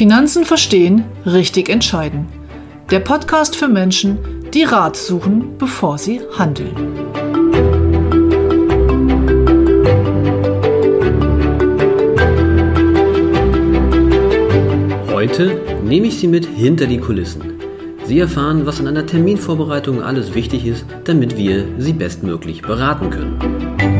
Finanzen verstehen, richtig entscheiden. Der Podcast für Menschen, die Rat suchen, bevor sie handeln. Heute nehme ich Sie mit hinter die Kulissen. Sie erfahren, was in einer Terminvorbereitung alles wichtig ist, damit wir Sie bestmöglich beraten können.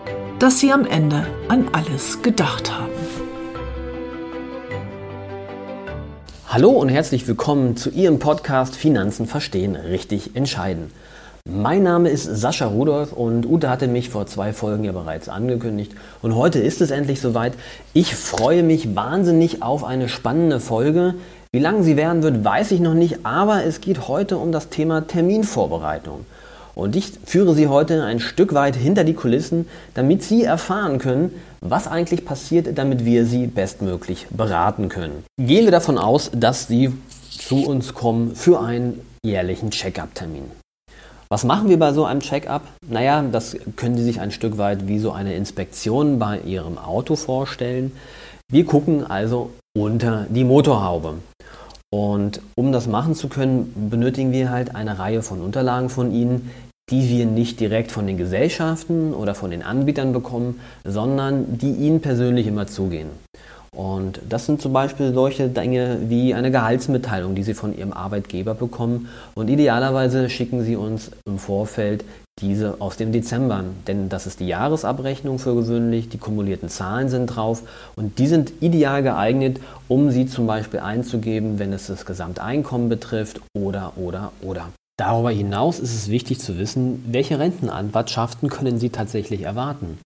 dass Sie am Ende an alles gedacht haben. Hallo und herzlich willkommen zu Ihrem Podcast Finanzen verstehen, richtig entscheiden. Mein Name ist Sascha Rudolph und Ute hatte mich vor zwei Folgen ja bereits angekündigt und heute ist es endlich soweit. Ich freue mich wahnsinnig auf eine spannende Folge. Wie lang sie werden wird, weiß ich noch nicht, aber es geht heute um das Thema Terminvorbereitung. Und ich führe Sie heute ein Stück weit hinter die Kulissen, damit Sie erfahren können, was eigentlich passiert, damit wir Sie bestmöglich beraten können. Gehen wir davon aus, dass Sie zu uns kommen für einen jährlichen Check-up-Termin. Was machen wir bei so einem Check-up? Naja, das können Sie sich ein Stück weit wie so eine Inspektion bei Ihrem Auto vorstellen. Wir gucken also unter die Motorhaube. Und um das machen zu können, benötigen wir halt eine Reihe von Unterlagen von Ihnen, die wir nicht direkt von den Gesellschaften oder von den Anbietern bekommen, sondern die Ihnen persönlich immer zugehen. Und das sind zum Beispiel solche Dinge wie eine Gehaltsmitteilung, die Sie von Ihrem Arbeitgeber bekommen. Und idealerweise schicken Sie uns im Vorfeld diese aus dem Dezember, denn das ist die Jahresabrechnung für gewöhnlich, die kumulierten Zahlen sind drauf und die sind ideal geeignet, um sie zum Beispiel einzugeben, wenn es das Gesamteinkommen betrifft oder oder oder. Darüber hinaus ist es wichtig zu wissen, welche Rentenanwartschaften können Sie tatsächlich erwarten.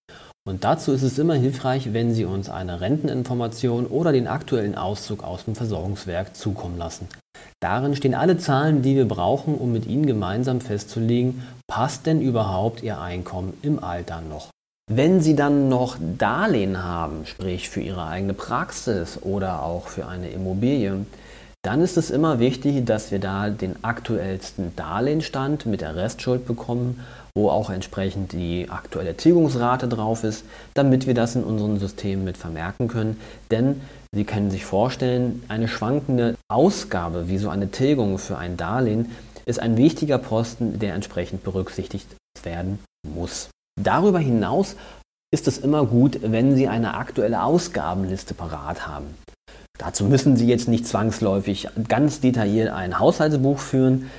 Und dazu ist es immer hilfreich, wenn Sie uns eine Renteninformation oder den aktuellen Auszug aus dem Versorgungswerk zukommen lassen. Darin stehen alle Zahlen, die wir brauchen, um mit Ihnen gemeinsam festzulegen, passt denn überhaupt Ihr Einkommen im Alter noch. Wenn Sie dann noch Darlehen haben, sprich für Ihre eigene Praxis oder auch für eine Immobilie, dann ist es immer wichtig, dass wir da den aktuellsten Darlehenstand mit der Restschuld bekommen, wo auch entsprechend die aktuelle Tilgungsrate drauf ist, damit wir das in unserem System mit vermerken können. Denn Sie können sich vorstellen, eine schwankende Ausgabe wie so eine Tilgung für ein Darlehen ist ein wichtiger Posten, der entsprechend berücksichtigt werden muss. Darüber hinaus ist es immer gut, wenn Sie eine aktuelle Ausgabenliste parat haben. Dazu müssen Sie jetzt nicht zwangsläufig ganz detailliert ein Haushaltsbuch führen.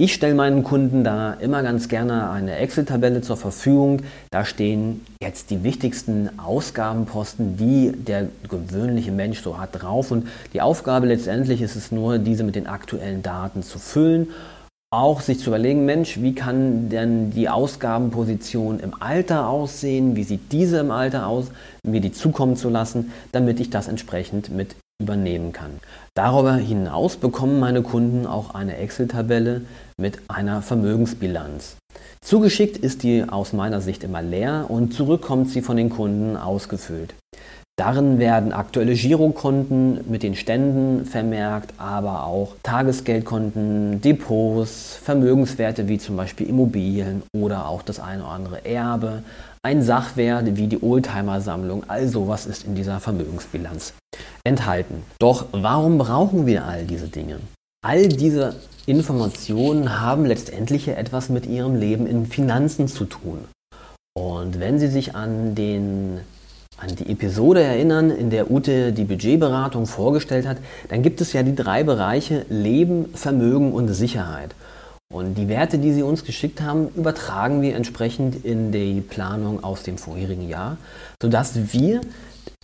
Ich stelle meinen Kunden da immer ganz gerne eine Excel-Tabelle zur Verfügung. Da stehen jetzt die wichtigsten Ausgabenposten, die der gewöhnliche Mensch so hat, drauf. Und die Aufgabe letztendlich ist es nur, diese mit den aktuellen Daten zu füllen. Auch sich zu überlegen, Mensch, wie kann denn die Ausgabenposition im Alter aussehen? Wie sieht diese im Alter aus? Mir die zukommen zu lassen, damit ich das entsprechend mit übernehmen kann. Darüber hinaus bekommen meine Kunden auch eine Excel-Tabelle mit einer Vermögensbilanz. Zugeschickt ist die aus meiner Sicht immer leer und zurück kommt sie von den Kunden ausgefüllt. Darin werden aktuelle Girokonten mit den Ständen vermerkt, aber auch Tagesgeldkonten, Depots, Vermögenswerte wie zum Beispiel Immobilien oder auch das eine oder andere Erbe, ein Sachwert wie die Oldtimer-Sammlung, all sowas ist in dieser Vermögensbilanz enthalten. Doch warum brauchen wir all diese Dinge? All diese Informationen haben letztendlich etwas mit Ihrem Leben in Finanzen zu tun. Und wenn Sie sich an den an die Episode erinnern, in der Ute die Budgetberatung vorgestellt hat, dann gibt es ja die drei Bereiche Leben, Vermögen und Sicherheit. Und die Werte, die Sie uns geschickt haben, übertragen wir entsprechend in die Planung aus dem vorherigen Jahr, sodass wir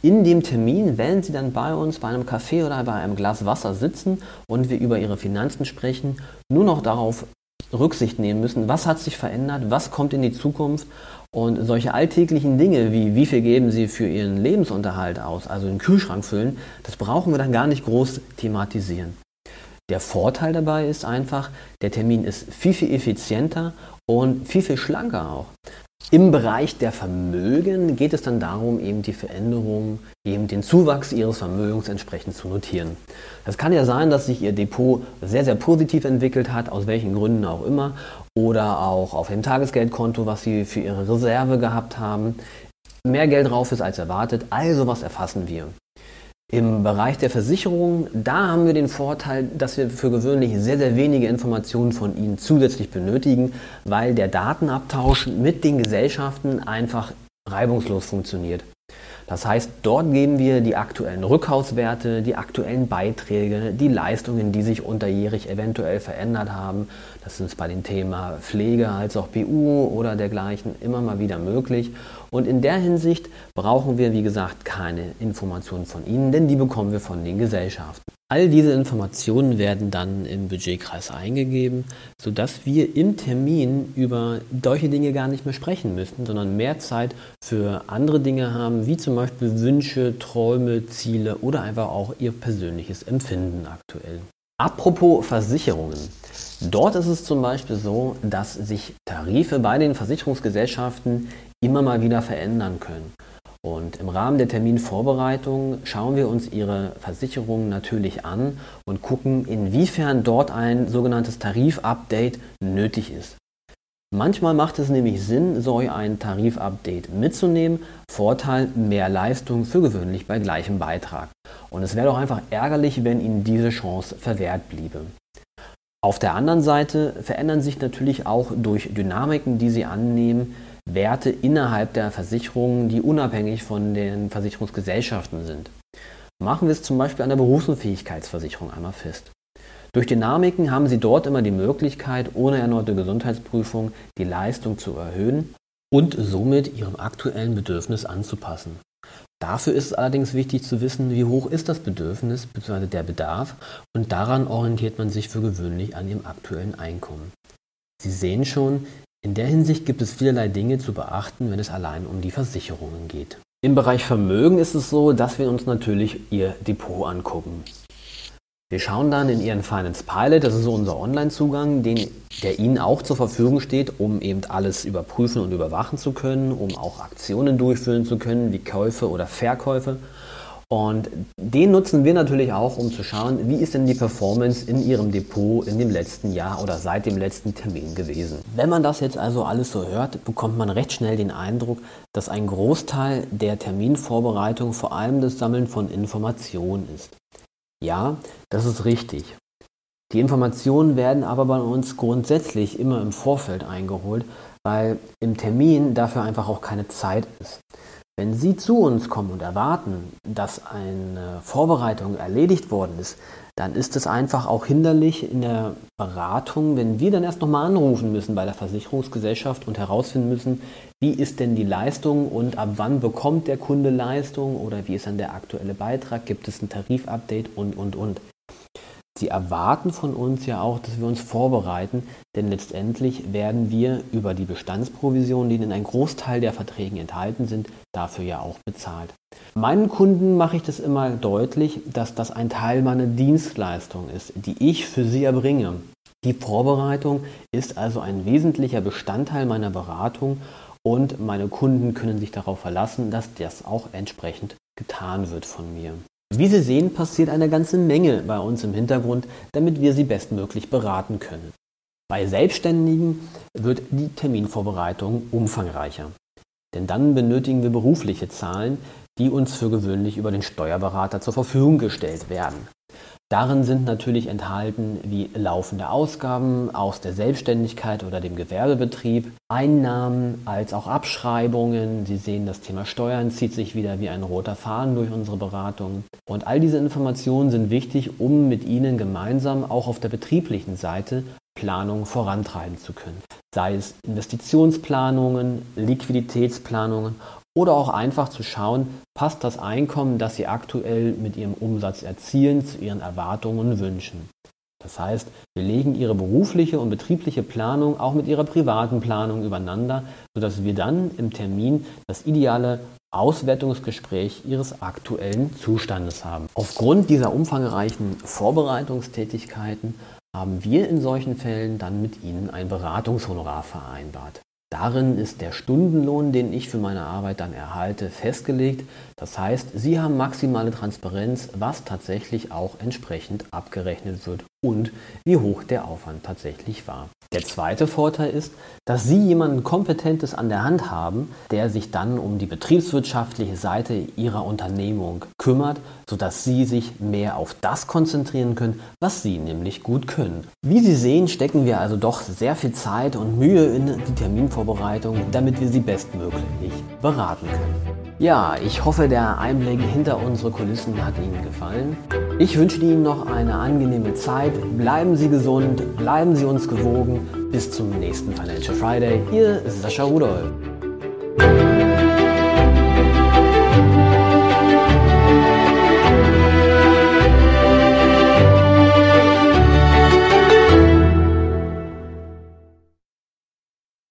in dem Termin, wenn Sie dann bei uns bei einem Kaffee oder bei einem Glas Wasser sitzen und wir über Ihre Finanzen sprechen, nur noch darauf Rücksicht nehmen müssen, was hat sich verändert, was kommt in die Zukunft und solche alltäglichen Dinge wie wie viel geben Sie für Ihren Lebensunterhalt aus, also den Kühlschrank füllen, das brauchen wir dann gar nicht groß thematisieren. Der Vorteil dabei ist einfach, der Termin ist viel, viel effizienter und viel, viel schlanker auch. Im Bereich der Vermögen geht es dann darum, eben die Veränderung, eben den Zuwachs Ihres Vermögens entsprechend zu notieren. Es kann ja sein, dass sich Ihr Depot sehr, sehr positiv entwickelt hat, aus welchen Gründen auch immer, oder auch auf dem Tagesgeldkonto, was Sie für Ihre Reserve gehabt haben, mehr Geld drauf ist als erwartet. Also was erfassen wir? Im Bereich der Versicherung, da haben wir den Vorteil, dass wir für gewöhnlich sehr, sehr wenige Informationen von Ihnen zusätzlich benötigen, weil der Datenabtausch mit den Gesellschaften einfach reibungslos funktioniert. Das heißt, dort geben wir die aktuellen Rückhauswerte, die aktuellen Beiträge, die Leistungen, die sich unterjährig eventuell verändert haben. Das ist bei dem Thema Pflege als auch BU oder dergleichen immer mal wieder möglich. Und in der Hinsicht brauchen wir, wie gesagt, keine Informationen von Ihnen, denn die bekommen wir von den Gesellschaften. All diese Informationen werden dann im Budgetkreis eingegeben, sodass wir im Termin über solche Dinge gar nicht mehr sprechen müssen, sondern mehr Zeit für andere Dinge haben, wie zum Beispiel Wünsche, Träume, Ziele oder einfach auch Ihr persönliches Empfinden aktuell. Apropos Versicherungen. Dort ist es zum Beispiel so, dass sich Tarife bei den Versicherungsgesellschaften immer mal wieder verändern können. Und im Rahmen der Terminvorbereitung schauen wir uns Ihre Versicherungen natürlich an und gucken, inwiefern dort ein sogenanntes Tarifupdate nötig ist. Manchmal macht es nämlich Sinn, so ein Tarifupdate mitzunehmen. Vorteil, mehr Leistung für gewöhnlich bei gleichem Beitrag. Und es wäre doch einfach ärgerlich, wenn Ihnen diese Chance verwehrt bliebe. Auf der anderen Seite verändern sich natürlich auch durch Dynamiken, die Sie annehmen, Werte innerhalb der Versicherungen, die unabhängig von den Versicherungsgesellschaften sind. Machen wir es zum Beispiel an der Berufsunfähigkeitsversicherung einmal fest. Durch Dynamiken haben Sie dort immer die Möglichkeit, ohne erneute Gesundheitsprüfung die Leistung zu erhöhen und somit Ihrem aktuellen Bedürfnis anzupassen. Dafür ist es allerdings wichtig zu wissen, wie hoch ist das Bedürfnis bzw. der Bedarf und daran orientiert man sich für gewöhnlich an Ihrem aktuellen Einkommen. Sie sehen schon, in der Hinsicht gibt es vielerlei Dinge zu beachten, wenn es allein um die Versicherungen geht. Im Bereich Vermögen ist es so, dass wir uns natürlich Ihr Depot angucken. Wir schauen dann in Ihren Finance Pilot, das ist so unser Online-Zugang, der Ihnen auch zur Verfügung steht, um eben alles überprüfen und überwachen zu können, um auch Aktionen durchführen zu können, wie Käufe oder Verkäufe. Und den nutzen wir natürlich auch, um zu schauen, wie ist denn die Performance in Ihrem Depot in dem letzten Jahr oder seit dem letzten Termin gewesen. Wenn man das jetzt also alles so hört, bekommt man recht schnell den Eindruck, dass ein Großteil der Terminvorbereitung vor allem das Sammeln von Informationen ist. Ja, das ist richtig. Die Informationen werden aber bei uns grundsätzlich immer im Vorfeld eingeholt, weil im Termin dafür einfach auch keine Zeit ist. Wenn Sie zu uns kommen und erwarten, dass eine Vorbereitung erledigt worden ist, dann ist es einfach auch hinderlich in der Beratung, wenn wir dann erst nochmal anrufen müssen bei der Versicherungsgesellschaft und herausfinden müssen, wie ist denn die Leistung und ab wann bekommt der Kunde Leistung oder wie ist dann der aktuelle Beitrag, gibt es ein Tarifupdate und, und, und. Sie erwarten von uns ja auch, dass wir uns vorbereiten, denn letztendlich werden wir über die Bestandsprovision, die in einem Großteil der Verträgen enthalten sind, dafür ja auch bezahlt. Meinen Kunden mache ich das immer deutlich, dass das ein Teil meiner Dienstleistung ist, die ich für sie erbringe. Die Vorbereitung ist also ein wesentlicher Bestandteil meiner Beratung und meine Kunden können sich darauf verlassen, dass das auch entsprechend getan wird von mir. Wie Sie sehen, passiert eine ganze Menge bei uns im Hintergrund, damit wir Sie bestmöglich beraten können. Bei Selbstständigen wird die Terminvorbereitung umfangreicher. Denn dann benötigen wir berufliche Zahlen, die uns für gewöhnlich über den Steuerberater zur Verfügung gestellt werden. Darin sind natürlich enthalten wie laufende Ausgaben aus der Selbstständigkeit oder dem Gewerbebetrieb, Einnahmen als auch Abschreibungen. Sie sehen, das Thema Steuern zieht sich wieder wie ein roter Faden durch unsere Beratung. Und all diese Informationen sind wichtig, um mit Ihnen gemeinsam auch auf der betrieblichen Seite Planung vorantreiben zu können. Sei es Investitionsplanungen, Liquiditätsplanungen oder auch einfach zu schauen, passt das Einkommen, das Sie aktuell mit Ihrem Umsatz erzielen, zu Ihren Erwartungen und Wünschen. Das heißt, wir legen Ihre berufliche und betriebliche Planung auch mit Ihrer privaten Planung übereinander, sodass wir dann im Termin das ideale Auswertungsgespräch Ihres aktuellen Zustandes haben. Aufgrund dieser umfangreichen Vorbereitungstätigkeiten haben wir in solchen Fällen dann mit Ihnen ein Beratungshonorar vereinbart. Darin ist der Stundenlohn, den ich für meine Arbeit dann erhalte, festgelegt. Das heißt, Sie haben maximale Transparenz, was tatsächlich auch entsprechend abgerechnet wird und wie hoch der Aufwand tatsächlich war. Der zweite Vorteil ist, dass Sie jemanden Kompetentes an der Hand haben, der sich dann um die betriebswirtschaftliche Seite Ihrer Unternehmung kümmert, sodass Sie sich mehr auf das konzentrieren können, was Sie nämlich gut können. Wie Sie sehen, stecken wir also doch sehr viel Zeit und Mühe in die Terminvorbereitung, damit wir Sie bestmöglich beraten können. Ja, ich hoffe, der Einblick hinter unsere Kulissen hat Ihnen gefallen. Ich wünsche Ihnen noch eine angenehme Zeit. Bleiben Sie gesund, bleiben Sie uns gewogen. Bis zum nächsten Financial Friday. Ist Sascha Rudolph.